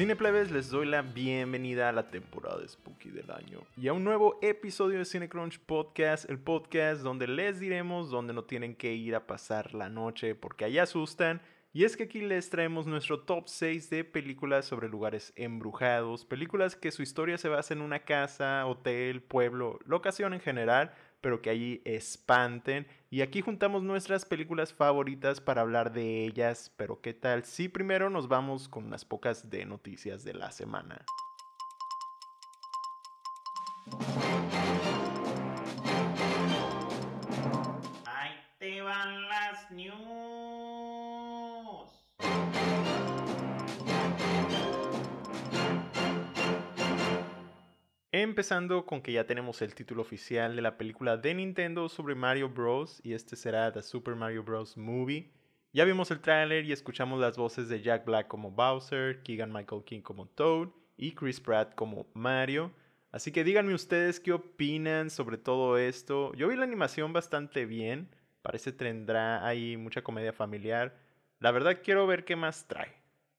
Cineplebes, les doy la bienvenida a la temporada Spooky del año y a un nuevo episodio de Cinecrunch Podcast, el podcast donde les diremos dónde no tienen que ir a pasar la noche porque allá asustan. Y es que aquí les traemos nuestro top 6 de películas sobre lugares embrujados, películas que su historia se basa en una casa, hotel, pueblo, locación en general, pero que allí espanten. Y aquí juntamos nuestras películas favoritas para hablar de ellas, pero ¿qué tal si primero nos vamos con unas pocas de noticias de la semana? Empezando con que ya tenemos el título oficial de la película de Nintendo sobre Mario Bros. y este será The Super Mario Bros. Movie. Ya vimos el tráiler y escuchamos las voces de Jack Black como Bowser, Keegan Michael King como Toad y Chris Pratt como Mario. Así que díganme ustedes qué opinan sobre todo esto. Yo vi la animación bastante bien, parece tendrá ahí mucha comedia familiar. La verdad quiero ver qué más trae.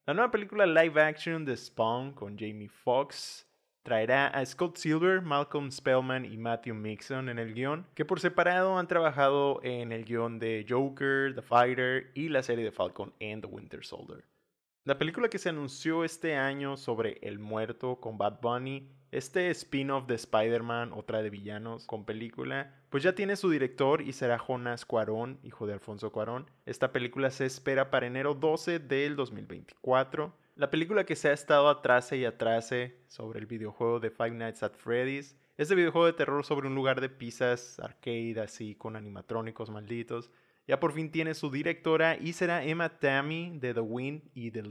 La nueva película live action de Spawn con Jamie Foxx traerá a Scott Silver, Malcolm Spellman y Matthew Mixon en el guion, que por separado han trabajado en el guion de Joker, The Fighter y la serie de Falcon and the Winter Soldier. La película que se anunció este año sobre El Muerto con Bad Bunny, este spin-off de Spider-Man, otra de villanos con película, pues ya tiene su director y será Jonas Cuarón, hijo de Alfonso Cuarón. Esta película se espera para enero 12 del 2024 la película que se ha estado atrase y atrase sobre el videojuego de Five Nights at Freddy's. Este videojuego de terror sobre un lugar de pizzas arcade así con animatrónicos malditos. Ya por fin tiene su directora y será Emma Tammy de The Wind y The.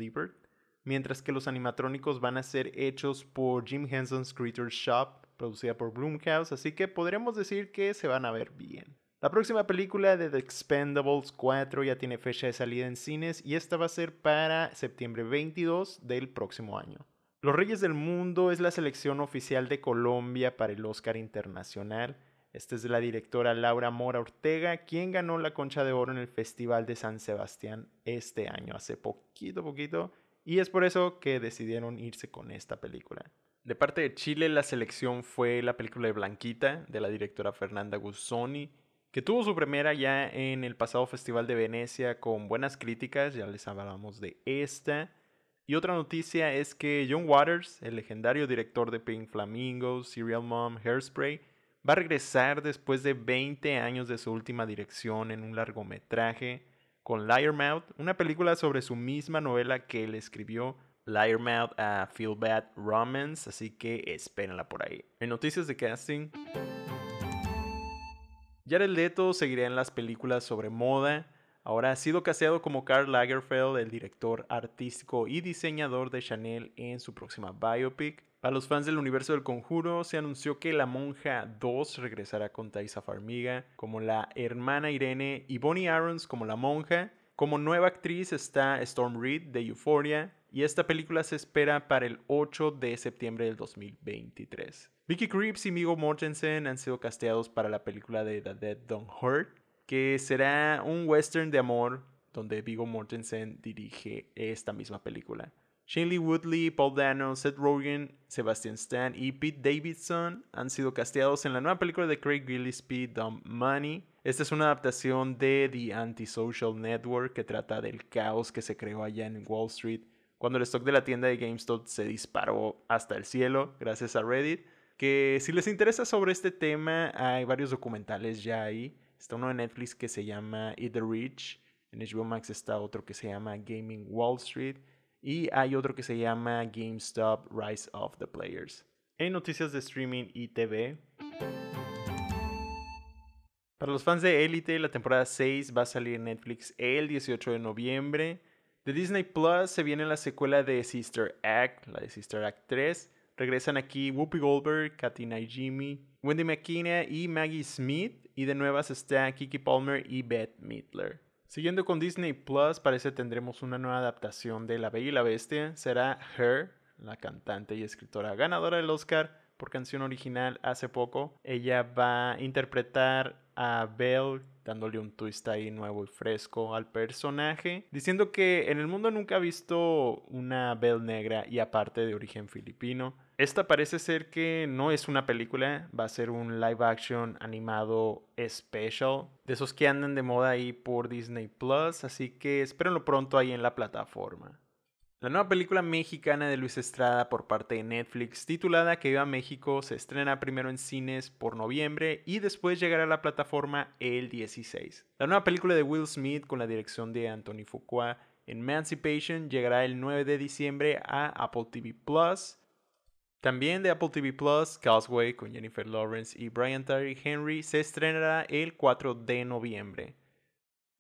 Mientras que los animatrónicos van a ser hechos por Jim Henson's Creature Shop, producida por Bloomhouse, así que podremos decir que se van a ver bien. La próxima película de The Expendables 4 ya tiene fecha de salida en cines y esta va a ser para septiembre 22 del próximo año. Los Reyes del Mundo es la selección oficial de Colombia para el Oscar Internacional. Esta es la directora Laura Mora Ortega, quien ganó la Concha de Oro en el Festival de San Sebastián este año, hace poquito, poquito, y es por eso que decidieron irse con esta película. De parte de Chile, la selección fue la película de Blanquita, de la directora Fernanda Guzzoni, que tuvo su primera ya en el pasado Festival de Venecia con buenas críticas, ya les hablamos de esta. Y otra noticia es que John Waters, el legendario director de Pink Flamingos, Serial Mom, Hairspray, va a regresar después de 20 años de su última dirección en un largometraje con Liarmouth, una película sobre su misma novela que él escribió, Liarmouth a Feel Bad Romance, así que espérenla por ahí. En noticias de casting... Jared Leto seguirá en las películas sobre moda. Ahora ha sido casteado como Karl Lagerfeld, el director artístico y diseñador de Chanel en su próxima biopic. Para los fans del universo del conjuro, se anunció que La Monja 2 regresará con Thaisa Farmiga como la hermana Irene y Bonnie Arons como la monja. Como nueva actriz está Storm Reed de Euphoria y esta película se espera para el 8 de septiembre del 2023. Vicky Creeps y Migo Mortensen han sido casteados para la película de The Dead Don't Hurt, que será un western de amor donde Vigo Mortensen dirige esta misma película. Shane Woodley, Paul Dano, Seth Rogen, Sebastian Stan y Pete Davidson han sido casteados en la nueva película de Craig Gillespie, Dumb Money. Esta es una adaptación de The Antisocial Network que trata del caos que se creó allá en Wall Street cuando el stock de la tienda de GameStop se disparó hasta el cielo gracias a Reddit. Que si les interesa sobre este tema, hay varios documentales ya ahí. Está uno de Netflix que se llama Eat the Rich. En HBO Max está otro que se llama Gaming Wall Street. Y hay otro que se llama GameStop Rise of the Players. En noticias de streaming y TV. Para los fans de Elite, la temporada 6 va a salir en Netflix el 18 de noviembre. De Disney Plus se viene la secuela de Sister Act, la de Sister Act 3. Regresan aquí Whoopi Goldberg, Katina Jimmy, Wendy McKenna y Maggie Smith. Y de nuevas está Kiki Palmer y Beth Midler. Siguiendo con Disney Plus, parece tendremos una nueva adaptación de La Bella y la Bestia. Será Her, la cantante y escritora ganadora del Oscar por canción original hace poco. Ella va a interpretar a Belle dándole un twist ahí nuevo y fresco al personaje, diciendo que en el mundo nunca ha visto una Belle negra y aparte de origen filipino. Esta parece ser que no es una película, va a ser un live action animado special, de esos que andan de moda ahí por Disney Plus, así que espérenlo pronto ahí en la plataforma. La nueva película mexicana de Luis Estrada por parte de Netflix, titulada Que viva México, se estrena primero en cines por noviembre y después llegará a la plataforma el 16. La nueva película de Will Smith con la dirección de Anthony Fuqua, Emancipation, llegará el 9 de diciembre a Apple TV Plus. También de Apple TV Plus, Causeway con Jennifer Lawrence y Brian Tyree Henry se estrenará el 4 de noviembre.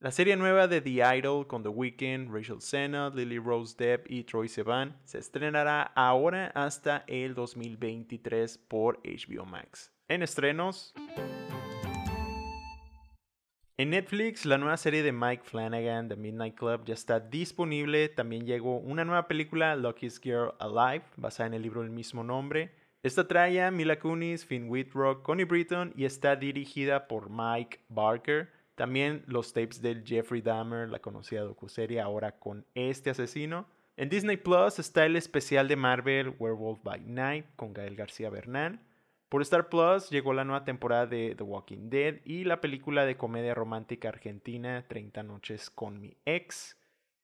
La serie nueva de The Idol con The Weeknd, Rachel Sennott, Lily Rose Depp y Troy Sivan se estrenará ahora hasta el 2023 por HBO Max. En estrenos. En Netflix, la nueva serie de Mike Flanagan, The Midnight Club, ya está disponible. También llegó una nueva película, Luckiest Girl Alive, basada en el libro del mismo nombre. Esta trae a Mila Kunis, Finn Wheatrock, Connie Britton y está dirigida por Mike Barker. También los tapes del Jeffrey Dahmer, la conocida docuserie, ahora con este asesino. En Disney Plus está el especial de Marvel Werewolf by Night con Gael García Bernal. Por Star Plus llegó la nueva temporada de The Walking Dead y la película de comedia romántica argentina 30 noches con mi ex.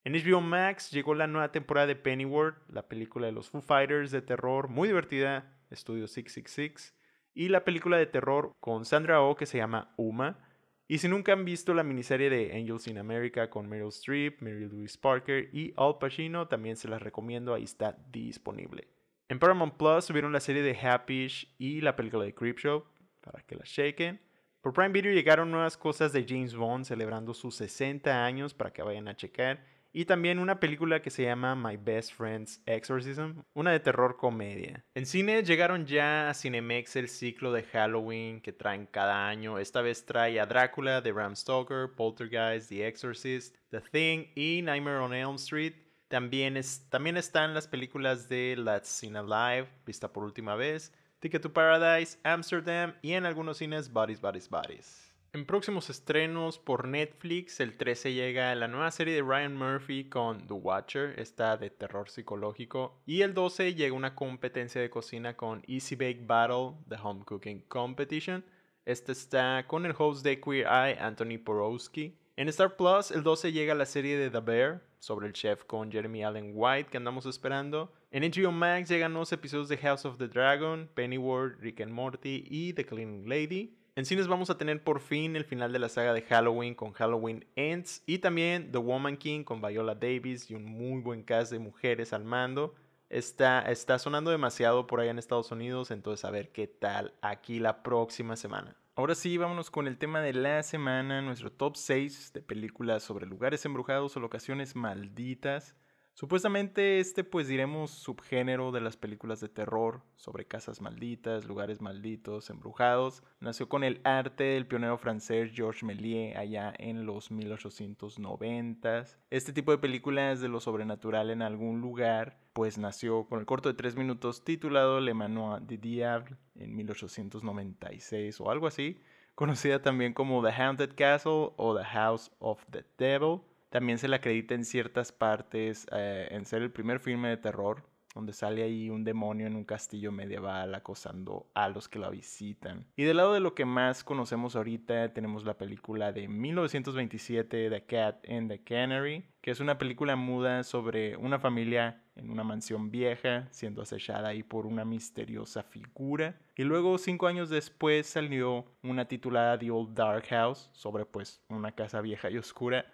En HBO Max llegó la nueva temporada de Pennyworth, la película de los Foo Fighters de terror, muy divertida, Estudio 666, y la película de terror con Sandra Oh que se llama Uma. Y si nunca han visto la miniserie de Angels in America con Meryl Streep, Mary Louise Parker y Al Pacino, también se las recomiendo, ahí está disponible. En Paramount Plus subieron la serie de Happyish y la película de Creepshow, para que la chequen. Por Prime Video llegaron nuevas cosas de James Bond celebrando sus 60 años para que vayan a checar. Y también una película que se llama My Best Friend's Exorcism, una de terror comedia. En cine llegaron ya a Cinemex el ciclo de Halloween que traen cada año. Esta vez trae a Drácula de Bram Stoker, Poltergeist, The Exorcist, The Thing y Nightmare on Elm Street. También, es, también están las películas de Let's Seen Alive, vista por última vez, Ticket to Paradise, Amsterdam y en algunos cines Bodies, Bodies, Bodies. En próximos estrenos por Netflix, el 13 llega la nueva serie de Ryan Murphy con The Watcher, esta de terror psicológico. Y el 12 llega una competencia de cocina con Easy Bake Battle, The Home Cooking Competition. Este está con el host de Queer Eye, Anthony Porowski. En Star Plus, el 12 llega la serie de The Bear, sobre el chef con Jeremy Allen White que andamos esperando. En HBO Max llegan los episodios de House of the Dragon, Pennyworth, Rick and Morty y The Cleaning Lady. En cines vamos a tener por fin el final de la saga de Halloween con Halloween Ends y también The Woman King con Viola Davis y un muy buen cast de mujeres al mando. Está, está sonando demasiado por allá en Estados Unidos, entonces a ver qué tal aquí la próxima semana. Ahora sí, vámonos con el tema de la semana, nuestro top 6 de películas sobre lugares embrujados o locaciones malditas. Supuestamente este pues diremos subgénero de las películas de terror sobre casas malditas, lugares malditos, embrujados, nació con el arte del pionero francés Georges Méliès allá en los 1890. Este tipo de películas de lo sobrenatural en algún lugar pues nació con el corto de tres minutos titulado Le Manoir du Diable en 1896 o algo así, conocida también como The Haunted Castle o The House of the Devil. También se le acredita en ciertas partes eh, en ser el primer filme de terror, donde sale ahí un demonio en un castillo medieval acosando a los que la visitan. Y del lado de lo que más conocemos ahorita, tenemos la película de 1927, The Cat and the Canary, que es una película muda sobre una familia en una mansión vieja siendo acechada ahí por una misteriosa figura. Y luego, cinco años después, salió una titulada The Old Dark House, sobre pues una casa vieja y oscura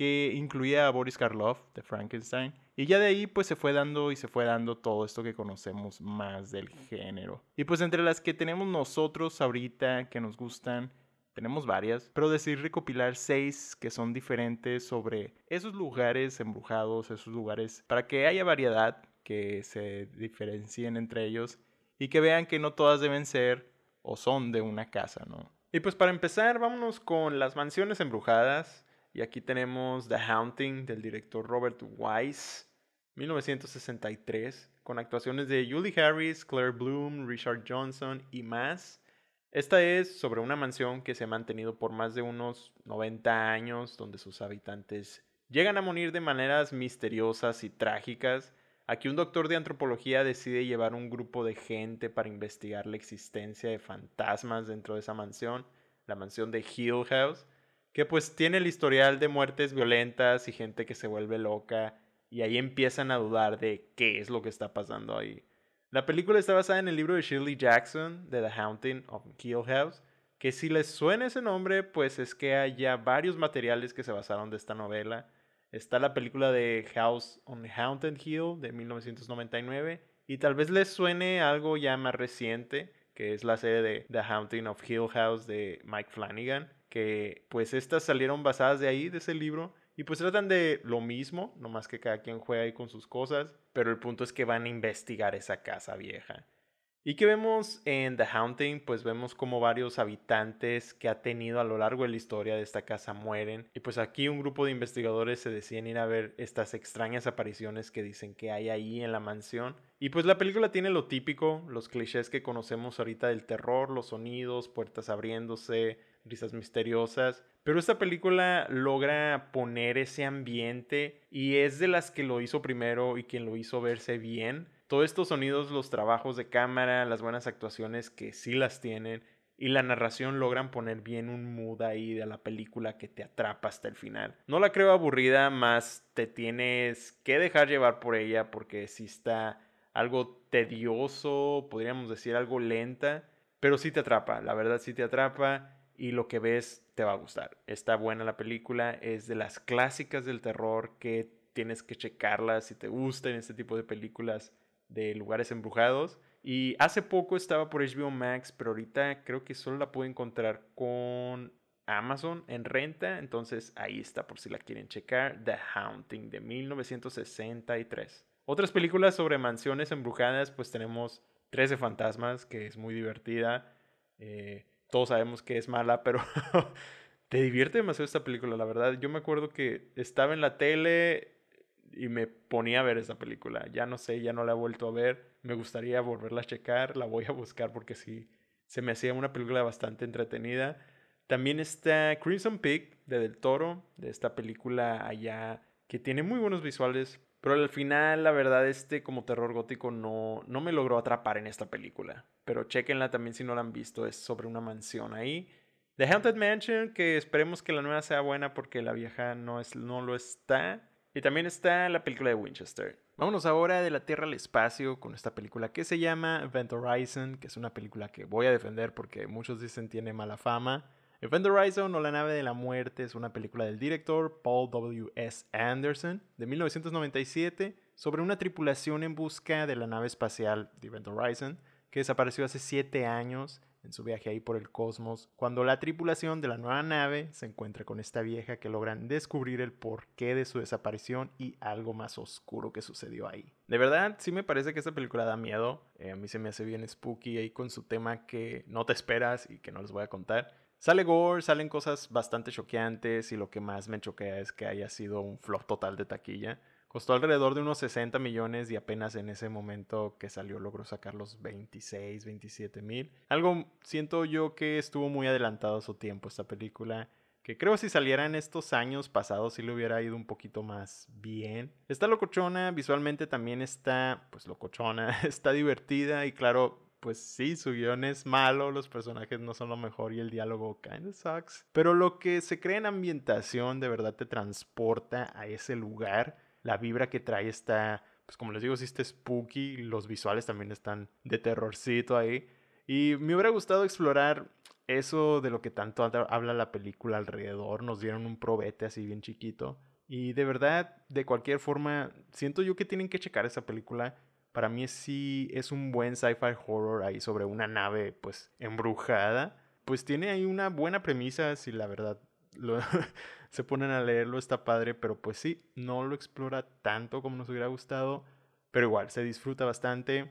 que incluía a Boris Karloff de Frankenstein. Y ya de ahí pues se fue dando y se fue dando todo esto que conocemos más del género. Y pues entre las que tenemos nosotros ahorita que nos gustan, tenemos varias, pero decir recopilar seis que son diferentes sobre esos lugares embrujados, esos lugares, para que haya variedad, que se diferencien entre ellos y que vean que no todas deben ser o son de una casa, ¿no? Y pues para empezar, vámonos con las mansiones embrujadas. Y aquí tenemos The Haunting del director Robert Wise. 1963, con actuaciones de Julie Harris, Claire Bloom, Richard Johnson y más. Esta es sobre una mansión que se ha mantenido por más de unos 90 años, donde sus habitantes llegan a morir de maneras misteriosas y trágicas. Aquí un doctor de antropología decide llevar un grupo de gente para investigar la existencia de fantasmas dentro de esa mansión, la mansión de Hill House, que pues tiene el historial de muertes violentas y gente que se vuelve loca y ahí empiezan a dudar de qué es lo que está pasando ahí. La película está basada en el libro de Shirley Jackson de The Haunting of Hill House, que si les suena ese nombre, pues es que hay ya varios materiales que se basaron de esta novela. Está la película de House on Haunted Hill de 1999 y tal vez les suene algo ya más reciente, que es la serie de The Haunting of Hill House de Mike Flanagan, que pues estas salieron basadas de ahí, de ese libro, y pues tratan de lo mismo, nomás que cada quien juega ahí con sus cosas, pero el punto es que van a investigar esa casa vieja. ¿Y qué vemos en The Haunting? Pues vemos como varios habitantes que ha tenido a lo largo de la historia de esta casa mueren. Y pues aquí un grupo de investigadores se deciden ir a ver estas extrañas apariciones que dicen que hay ahí en la mansión. Y pues la película tiene lo típico, los clichés que conocemos ahorita del terror, los sonidos, puertas abriéndose, risas misteriosas. Pero esta película logra poner ese ambiente y es de las que lo hizo primero y quien lo hizo verse bien. Todos estos sonidos, los trabajos de cámara, las buenas actuaciones que sí las tienen y la narración logran poner bien un mood ahí de la película que te atrapa hasta el final. No la creo aburrida, más te tienes que dejar llevar por ella porque sí está algo tedioso, podríamos decir algo lenta, pero sí te atrapa, la verdad sí te atrapa y lo que ves te va a gustar. Está buena la película, es de las clásicas del terror que tienes que checarlas si te gustan este tipo de películas de lugares embrujados. Y hace poco estaba por HBO Max, pero ahorita creo que solo la puedo encontrar con Amazon en renta. Entonces ahí está por si la quieren checar. The Haunting de 1963. Otras películas sobre mansiones embrujadas, pues tenemos 13 fantasmas, que es muy divertida. Eh, todos sabemos que es mala, pero te divierte demasiado esta película, la verdad. Yo me acuerdo que estaba en la tele y me ponía a ver esa película. Ya no sé, ya no la he vuelto a ver. Me gustaría volverla a checar, la voy a buscar porque sí, se me hacía una película bastante entretenida. También está Crimson Peak de Del Toro, de esta película allá que tiene muy buenos visuales, pero al final, la verdad, este como terror gótico no, no me logró atrapar en esta película. Pero chequenla también si no la han visto, es sobre una mansión ahí. The Haunted Mansion, que esperemos que la nueva sea buena porque la vieja no, es, no lo está. Y también está la película de Winchester. Vámonos ahora de la Tierra al espacio con esta película que se llama Event Horizon, que es una película que voy a defender porque muchos dicen tiene mala fama. Event Horizon o La nave de la muerte es una película del director Paul W. S. Anderson de 1997 sobre una tripulación en busca de la nave espacial de Event Horizon que desapareció hace 7 años en su viaje ahí por el cosmos, cuando la tripulación de la nueva nave se encuentra con esta vieja que logran descubrir el porqué de su desaparición y algo más oscuro que sucedió ahí. De verdad, sí me parece que esta película da miedo, eh, a mí se me hace bien spooky ahí con su tema que no te esperas y que no les voy a contar. Sale gore, salen cosas bastante choqueantes y lo que más me choquea es que haya sido un flop total de taquilla. Costó alrededor de unos 60 millones y apenas en ese momento que salió logró sacar los 26, 27 mil. Algo siento yo que estuvo muy adelantado a su tiempo esta película. Que creo si saliera en estos años pasados sí le hubiera ido un poquito más bien. Está locochona, visualmente también está pues locochona, está divertida y claro pues sí, su guion es malo, los personajes no son lo mejor y el diálogo kinda sucks. Pero lo que se crea en ambientación de verdad te transporta a ese lugar. La vibra que trae está, pues como les digo, sí spooky. Los visuales también están de terrorcito ahí. Y me hubiera gustado explorar eso de lo que tanto habla la película alrededor. Nos dieron un probete así bien chiquito. Y de verdad, de cualquier forma, siento yo que tienen que checar esa película para mí sí es un buen sci-fi horror ahí sobre una nave pues embrujada. Pues tiene ahí una buena premisa, si la verdad se ponen a leerlo está padre, pero pues sí, no lo explora tanto como nos hubiera gustado, pero igual se disfruta bastante,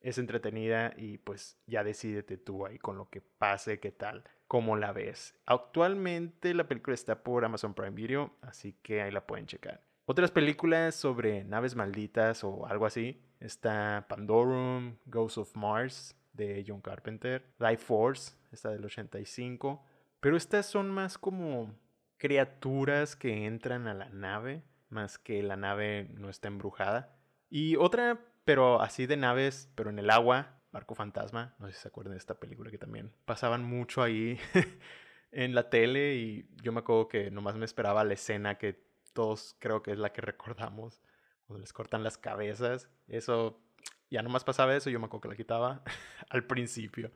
es entretenida y pues ya decidete tú ahí con lo que pase, qué tal, cómo la ves. Actualmente la película está por Amazon Prime Video, así que ahí la pueden checar. Otras películas sobre naves malditas o algo así. Está Pandorum, Ghost of Mars de John Carpenter, Life Force, esta del 85. Pero estas son más como criaturas que entran a la nave, más que la nave no está embrujada. Y otra, pero así de naves, pero en el agua, Barco Fantasma, no sé si se acuerdan de esta película que también pasaban mucho ahí en la tele y yo me acuerdo que nomás me esperaba la escena que todos creo que es la que recordamos, cuando les cortan las cabezas. Eso, ya nomás pasaba eso, yo me acuerdo que la quitaba al principio.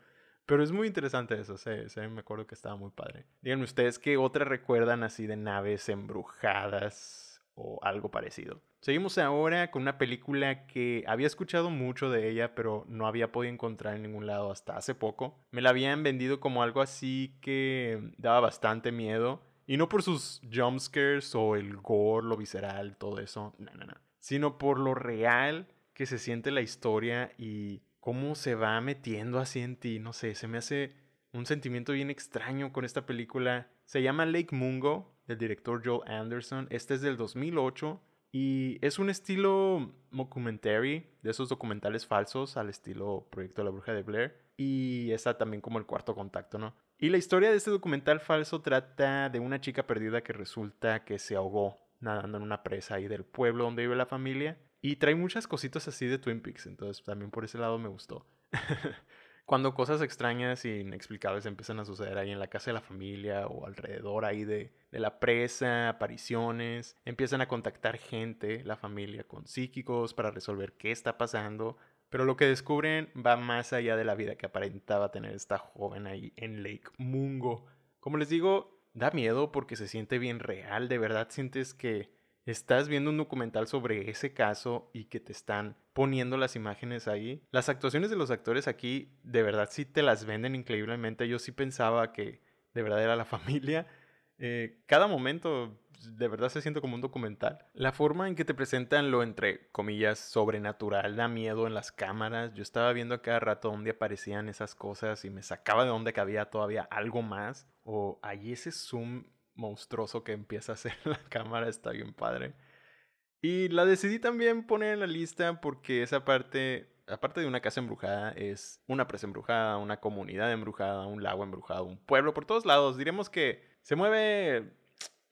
Pero es muy interesante eso, se, me acuerdo que estaba muy padre. Díganme ustedes qué otra recuerdan así de naves embrujadas o algo parecido. Seguimos ahora con una película que había escuchado mucho de ella, pero no había podido encontrar en ningún lado hasta hace poco. Me la habían vendido como algo así que daba bastante miedo y no por sus jumpscares o el gore, lo visceral, todo eso. No, no, no. Sino por lo real que se siente la historia y cómo se va metiendo así en ti. No sé, se me hace un sentimiento bien extraño con esta película. Se llama Lake Mungo, del director Joel Anderson. Este es del 2008 y es un estilo documentary, de esos documentales falsos al estilo Proyecto de la Bruja de Blair. Y está también como el cuarto contacto, ¿no? Y la historia de este documental falso trata de una chica perdida que resulta que se ahogó nadando en una presa ahí del pueblo donde vive la familia. Y trae muchas cositas así de Twin Peaks, entonces también por ese lado me gustó. Cuando cosas extrañas e inexplicables empiezan a suceder ahí en la casa de la familia o alrededor ahí de, de la presa, apariciones, empiezan a contactar gente, la familia, con psíquicos para resolver qué está pasando, pero lo que descubren va más allá de la vida que aparentaba tener esta joven ahí en Lake Mungo. Como les digo, da miedo porque se siente bien real, de verdad sientes que estás viendo un documental sobre ese caso y que te están poniendo las imágenes ahí. Las actuaciones de los actores aquí de verdad sí te las venden increíblemente. Yo sí pensaba que de verdad era la familia. Eh, cada momento de verdad se siente como un documental. La forma en que te presentan lo entre comillas sobrenatural da miedo en las cámaras. Yo estaba viendo a cada rato dónde aparecían esas cosas y me sacaba de dónde que había todavía algo más. O ahí ese zoom monstruoso que empieza a hacer la cámara está bien padre. Y la decidí también poner en la lista porque esa parte, aparte de una casa embrujada, es una presa embrujada, una comunidad embrujada, un lago embrujado, un pueblo por todos lados. Diremos que se mueve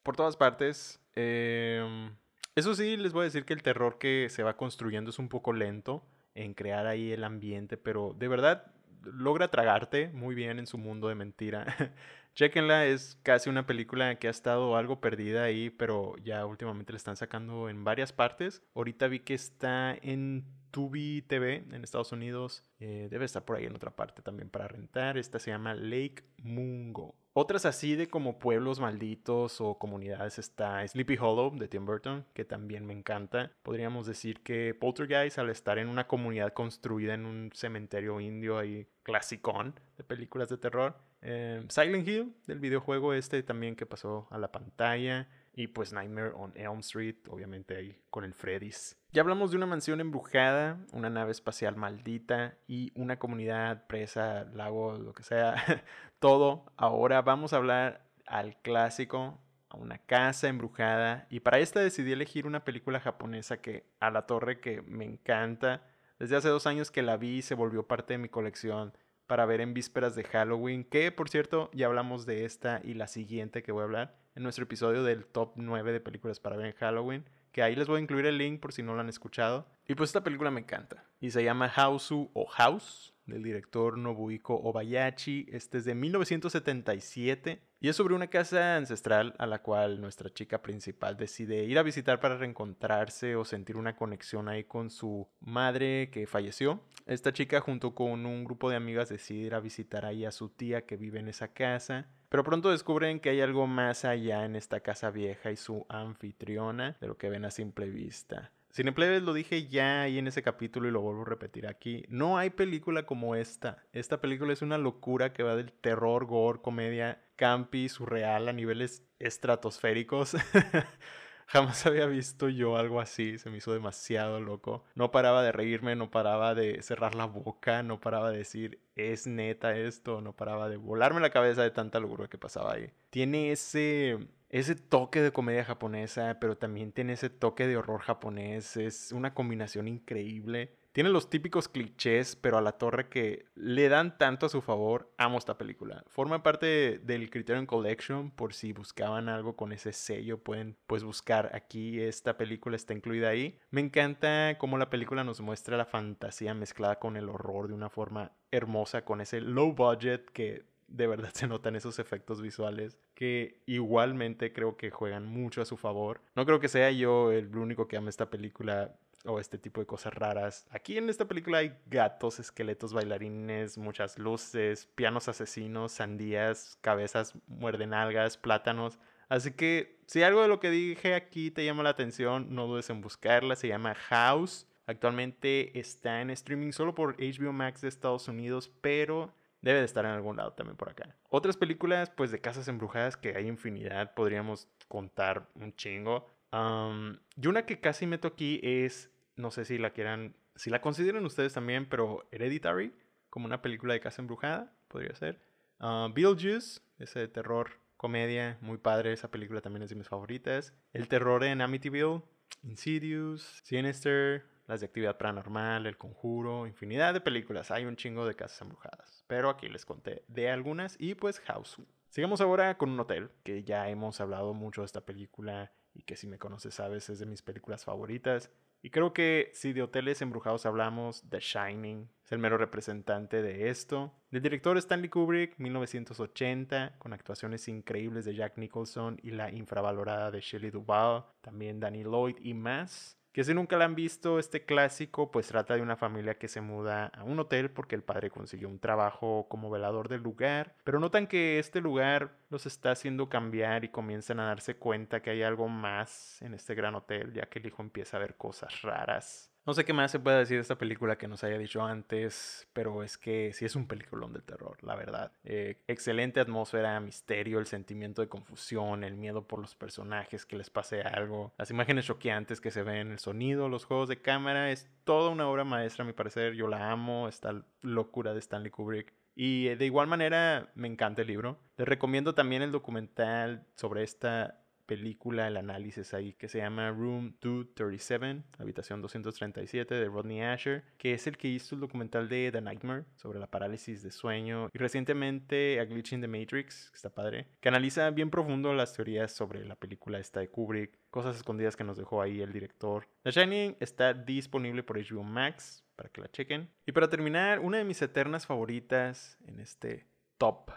por todas partes. Em, eso sí, les voy a decir que el terror que se va construyendo es un poco lento en crear ahí el ambiente, pero de verdad logra tragarte muy bien en su mundo de mentira. Chequenla, es casi una película que ha estado algo perdida ahí, pero ya últimamente la están sacando en varias partes. Ahorita vi que está en Tubi TV en Estados Unidos. Eh, debe estar por ahí en otra parte también para rentar. Esta se llama Lake Mungo. Otras así de como pueblos malditos o comunidades está Sleepy Hollow de Tim Burton, que también me encanta. Podríamos decir que Poltergeist al estar en una comunidad construida en un cementerio indio ahí clasicón de películas de terror. Eh, Silent Hill del videojuego este también que pasó a la pantalla. Y pues Nightmare on Elm Street, obviamente ahí con el Freddy's. Ya hablamos de una mansión embrujada, una nave espacial maldita y una comunidad presa, lago, lo que sea, todo. Ahora vamos a hablar al clásico, a una casa embrujada. Y para esta decidí elegir una película japonesa que a la torre que me encanta. Desde hace dos años que la vi y se volvió parte de mi colección para ver en vísperas de Halloween, que por cierto ya hablamos de esta y la siguiente que voy a hablar en nuestro episodio del top 9 de películas para ver en Halloween, que ahí les voy a incluir el link por si no lo han escuchado. Y pues esta película me encanta. Y se llama Hausu o House, del director Nobuhiko Obayashi. Este es de 1977 y es sobre una casa ancestral a la cual nuestra chica principal decide ir a visitar para reencontrarse o sentir una conexión ahí con su madre que falleció. Esta chica junto con un grupo de amigas decide ir a visitar ahí a su tía que vive en esa casa pero pronto descubren que hay algo más allá en esta casa vieja y su anfitriona de lo que ven a simple vista. Cineplebes lo dije ya ahí en ese capítulo y lo vuelvo a repetir aquí. No hay película como esta. Esta película es una locura que va del terror, gore, comedia, campi, surreal a niveles estratosféricos. Jamás había visto yo algo así, se me hizo demasiado loco. No paraba de reírme, no paraba de cerrar la boca, no paraba de decir, es neta esto, no paraba de volarme la cabeza de tanta locura que pasaba ahí. Tiene ese ese toque de comedia japonesa, pero también tiene ese toque de horror japonés. Es una combinación increíble. Tiene los típicos clichés, pero a la torre que le dan tanto a su favor. Amo esta película. Forma parte del Criterion Collection, por si buscaban algo con ese sello, pueden pues buscar aquí. Esta película está incluida ahí. Me encanta cómo la película nos muestra la fantasía mezclada con el horror de una forma hermosa, con ese low budget que de verdad se notan esos efectos visuales que igualmente creo que juegan mucho a su favor. No creo que sea yo el único que ama esta película o este tipo de cosas raras. Aquí en esta película hay gatos, esqueletos bailarines, muchas luces, pianos asesinos, sandías, cabezas muerden algas, plátanos. Así que si algo de lo que dije aquí te llama la atención, no dudes en buscarla. Se llama House. Actualmente está en streaming solo por HBO Max de Estados Unidos, pero debe de estar en algún lado también por acá. Otras películas, pues de casas embrujadas, que hay infinidad, podríamos contar un chingo. y una que casi meto aquí es no sé si la quieran, si la consideran ustedes también, pero Hereditary, como una película de casa embrujada, podría ser. Uh, Beetlejuice, ese terror, comedia, muy padre, esa película también es de mis favoritas. El terror en Amityville, Insidious, Sinister, las de actividad paranormal, El Conjuro, infinidad de películas. Hay un chingo de casas embrujadas. Pero aquí les conté de algunas y pues House. Sigamos ahora con un hotel, que ya hemos hablado mucho de esta película y que si me conoces sabes es de mis películas favoritas. Y creo que si de hoteles embrujados hablamos, The Shining es el mero representante de esto. Del director Stanley Kubrick, 1980, con actuaciones increíbles de Jack Nicholson y la infravalorada de Shelley Duvall, también Danny Lloyd y más que si nunca la han visto, este clásico pues trata de una familia que se muda a un hotel porque el padre consiguió un trabajo como velador del lugar, pero notan que este lugar los está haciendo cambiar y comienzan a darse cuenta que hay algo más en este gran hotel, ya que el hijo empieza a ver cosas raras. No sé qué más se puede decir de esta película que nos haya dicho antes, pero es que sí es un peliculón de terror, la verdad. Eh, excelente atmósfera, misterio, el sentimiento de confusión, el miedo por los personajes, que les pase algo, las imágenes choqueantes que se ven, el sonido, los juegos de cámara, es toda una obra maestra a mi parecer. Yo la amo, esta locura de Stanley Kubrick. Y eh, de igual manera me encanta el libro. Les recomiendo también el documental sobre esta película, el análisis ahí, que se llama Room 237, habitación 237 de Rodney Asher, que es el que hizo el documental de The Nightmare sobre la parálisis de sueño y recientemente A Glitch in the Matrix, que está padre, que analiza bien profundo las teorías sobre la película esta de Kubrick, cosas escondidas que nos dejó ahí el director. The Shining está disponible por HBO Max para que la chequen. Y para terminar, una de mis eternas favoritas en este top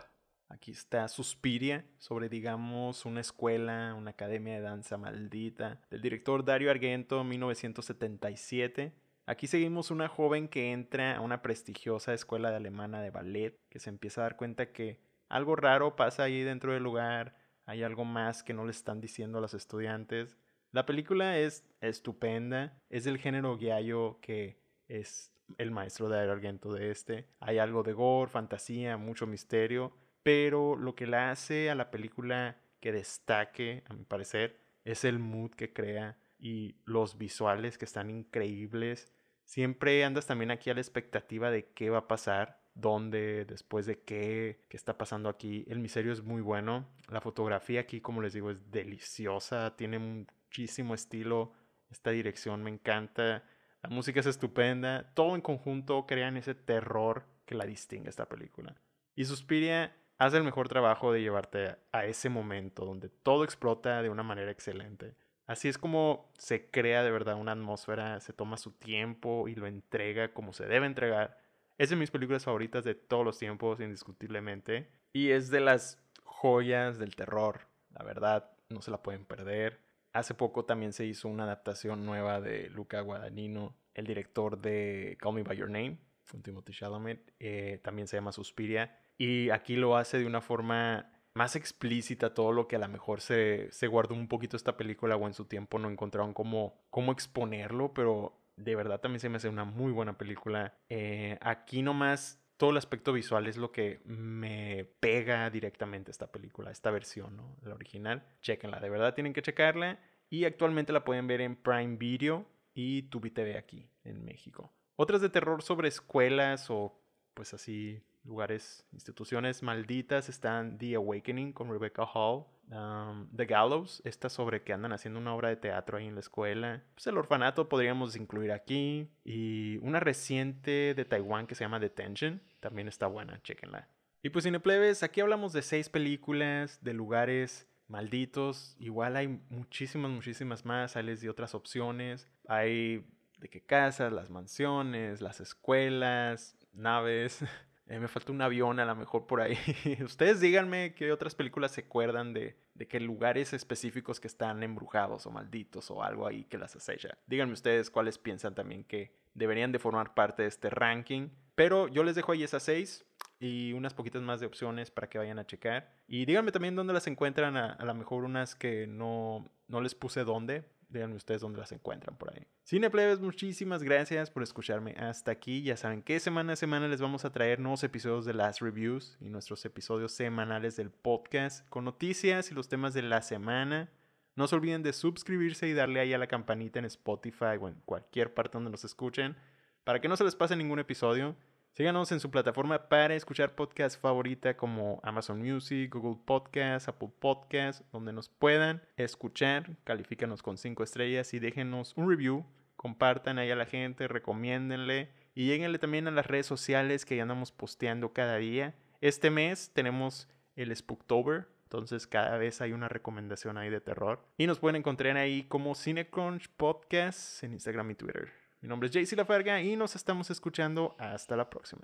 Aquí está Suspiria, sobre, digamos, una escuela, una academia de danza maldita, del director Dario Argento, 1977. Aquí seguimos una joven que entra a una prestigiosa escuela de alemana de ballet, que se empieza a dar cuenta que algo raro pasa ahí dentro del lugar, hay algo más que no le están diciendo a los estudiantes. La película es estupenda, es del género giallo que es el maestro de Dario Argento de este. Hay algo de gore, fantasía, mucho misterio pero lo que la hace a la película que destaque, a mi parecer, es el mood que crea y los visuales que están increíbles. Siempre andas también aquí a la expectativa de qué va a pasar, dónde, después de qué, qué está pasando aquí. El misterio es muy bueno. La fotografía aquí, como les digo, es deliciosa, tiene muchísimo estilo. Esta dirección me encanta. La música es estupenda. Todo en conjunto crean ese terror que la distingue esta película. Y Suspiria hace el mejor trabajo de llevarte a ese momento donde todo explota de una manera excelente. Así es como se crea de verdad una atmósfera, se toma su tiempo y lo entrega como se debe entregar. Es de mis películas favoritas de todos los tiempos, indiscutiblemente. Y es de las joyas del terror, la verdad, no se la pueden perder. Hace poco también se hizo una adaptación nueva de Luca Guadagnino, el director de Call Me By Your Name, con Timothy Chalamet. Eh, también se llama Suspiria y aquí lo hace de una forma más explícita todo lo que a lo mejor se, se guardó un poquito esta película o en su tiempo no encontraron cómo, cómo exponerlo, pero de verdad también se me hace una muy buena película. Eh, aquí nomás todo el aspecto visual es lo que me pega directamente esta película, esta versión, ¿no? La original. Chequenla, de verdad tienen que checarla. Y actualmente la pueden ver en Prime Video y Tubi TV aquí en México. Otras de terror sobre escuelas o pues así lugares, instituciones malditas están The Awakening con Rebecca Hall, um, The Gallows, esta sobre que andan haciendo una obra de teatro ahí en la escuela. Pues el orfanato podríamos incluir aquí. Y una reciente de Taiwán que se llama Detention, también está buena, chequenla. Y pues Cineplebes, aquí hablamos de seis películas, de lugares malditos. Igual hay muchísimas, muchísimas más. Hay les otras opciones. Hay de qué casas, las mansiones, las escuelas, naves. Eh, me falta un avión a lo mejor por ahí. Ustedes díganme qué otras películas se acuerdan de, de qué lugares específicos que están embrujados o malditos o algo ahí que las acecha. Díganme ustedes cuáles piensan también que deberían de formar parte de este ranking. Pero yo les dejo ahí esas seis y unas poquitas más de opciones para que vayan a checar. Y díganme también dónde las encuentran, a, a lo mejor unas que no, no les puse dónde, díganme ustedes dónde las encuentran por ahí. Cineplebes, muchísimas gracias por escucharme hasta aquí. Ya saben que semana a semana les vamos a traer nuevos episodios de Last Reviews y nuestros episodios semanales del podcast con noticias y los temas de la semana. No se olviden de suscribirse y darle ahí a la campanita en Spotify o en cualquier parte donde nos escuchen para que no se les pase ningún episodio. Síganos en su plataforma para escuchar podcast favorita como Amazon Music, Google Podcast, Apple Podcast, donde nos puedan escuchar. Califícanos con 5 estrellas y déjenos un review. Compartan ahí a la gente, recomiéndenle y lleguenle también a las redes sociales que ya andamos posteando cada día. Este mes tenemos el Spooktober, entonces cada vez hay una recomendación ahí de terror. Y nos pueden encontrar ahí como Cinecrunch Podcast en Instagram y Twitter. Mi nombre es JC Lafarga y nos estamos escuchando. Hasta la próxima.